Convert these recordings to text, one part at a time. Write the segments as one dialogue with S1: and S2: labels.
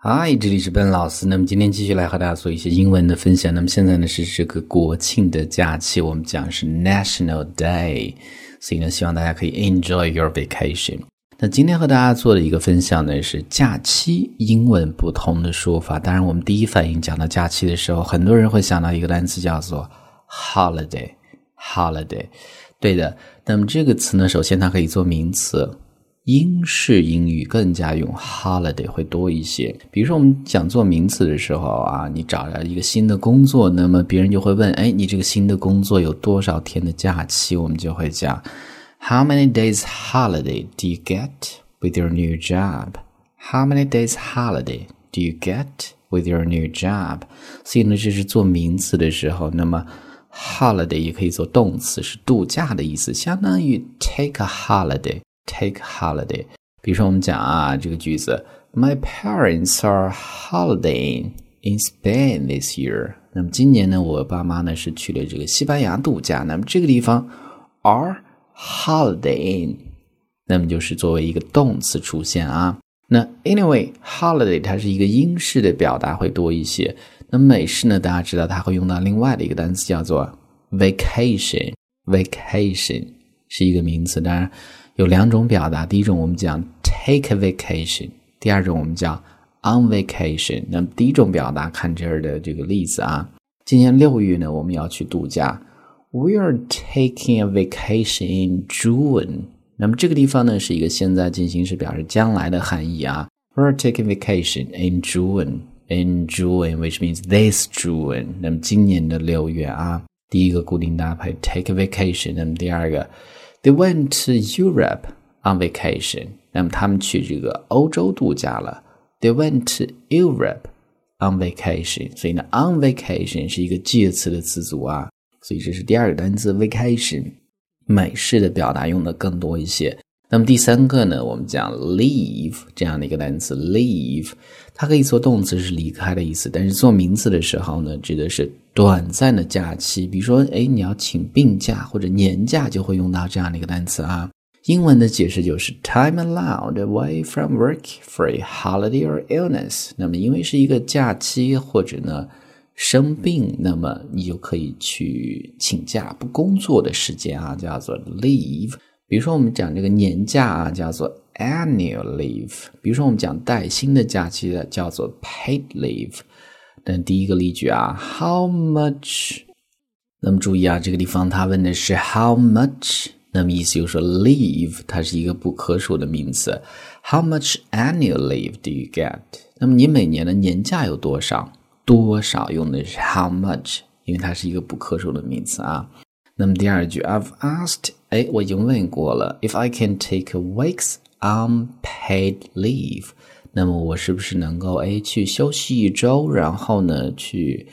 S1: 嗨，这里是笨老师。那么今天继续来和大家做一些英文的分享。那么现在呢是这个国庆的假期，我们讲是 National Day，所以呢希望大家可以 enjoy your vacation。那今天和大家做的一个分享呢是假期英文不同的说法。当然，我们第一反应讲到假期的时候，很多人会想到一个单词叫做 holiday，holiday。对的，那么这个词呢，首先它可以做名词。英式英语更加用 holiday 会多一些。比如说，我们讲做名词的时候啊，你找了一个新的工作，那么别人就会问：哎，你这个新的工作有多少天的假期？我们就会讲：How many days holiday do you get with your new job? How many days holiday do you get with your new job? 所以呢，这是做名词的时候，那么 holiday 也可以做动词，是度假的意思，相当于 take a holiday。Take holiday。比如说，我们讲啊，这个句子，My parents are holidaying in Spain this year。那么今年呢，我爸妈呢是去了这个西班牙度假。那么这个地方 are holidaying，那么就是作为一个动词出现啊。那 anyway，holiday 它是一个英式的表达会多一些。那美式呢，大家知道它会用到另外的一个单词叫做 vacation。vacation 是一个名词，当然。有两种表达，第一种我们讲 take a vacation，第二种我们叫 on vacation。那么第一种表达，看这儿的这个例子啊，今年六月呢，我们要去度假，We are taking a vacation in June。那么这个地方呢，是一个现在进行时，表示将来的含义啊。We are taking vacation in June，in June，which means this June。那么今年的六月啊，第一个固定搭配 take a vacation，那么第二个。 They went to Europe on vacation。那么他们去这个欧洲度假了。They went to Europe on vacation。所以呢，on vacation 是一个介词的词组啊。所以这是第二个单词 vacation，美式的表达用的更多一些。那么第三个呢，我们讲 leave 这样的一个单词，leave 它可以做动词是离开的意思，但是做名词的时候呢，指的是短暂的假期。比如说，哎，你要请病假或者年假，就会用到这样的一个单词啊。英文的解释就是 time allowed away from work for a holiday or illness。那么因为是一个假期或者呢生病，那么你就可以去请假不工作的时间啊，叫做 leave。比如说，我们讲这个年假啊，叫做 annual leave。比如说，我们讲带薪的假期的，叫做 paid leave。那第一个例句啊，How much？那么注意啊，这个地方他问的是 How much？那么意思就是说，leave 它是一个不可数的名词。How much annual leave do you get？那么你每年的年假有多少？多少用的是 How much？因为它是一个不可数的名词啊。那么第二句，I've asked，哎，我已经问过了，if I can take a week's unpaid leave，那么我是不是能够哎去休息一周，然后呢去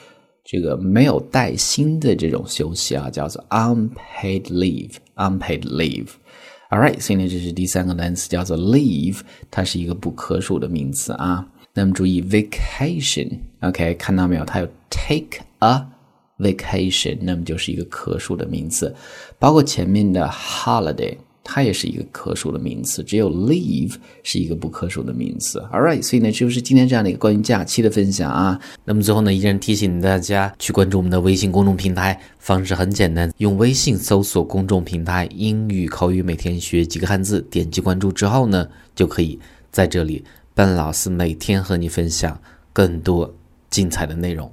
S1: 这个没有带薪的这种休息啊，叫做 unpaid leave，unpaid leave。All right，所以呢这是第三个单词叫做 leave，它是一个不可数的名词啊。那么注意 vacation，OK，看到没有？它有 take a。vacation，那么就是一个可数的名词，包括前面的 holiday，它也是一个可数的名词，只有 leave 是一个不可数的名词。All right，所以呢，这就是今天这样的一个关于假期的分享啊。那么最后呢，依然提醒大家去关注我们的微信公众平台，方式很简单，用微信搜索公众平台“英语口语每天学几个汉字”，点击关注之后呢，就可以在这里，笨老师每天和你分享更多精彩的内容。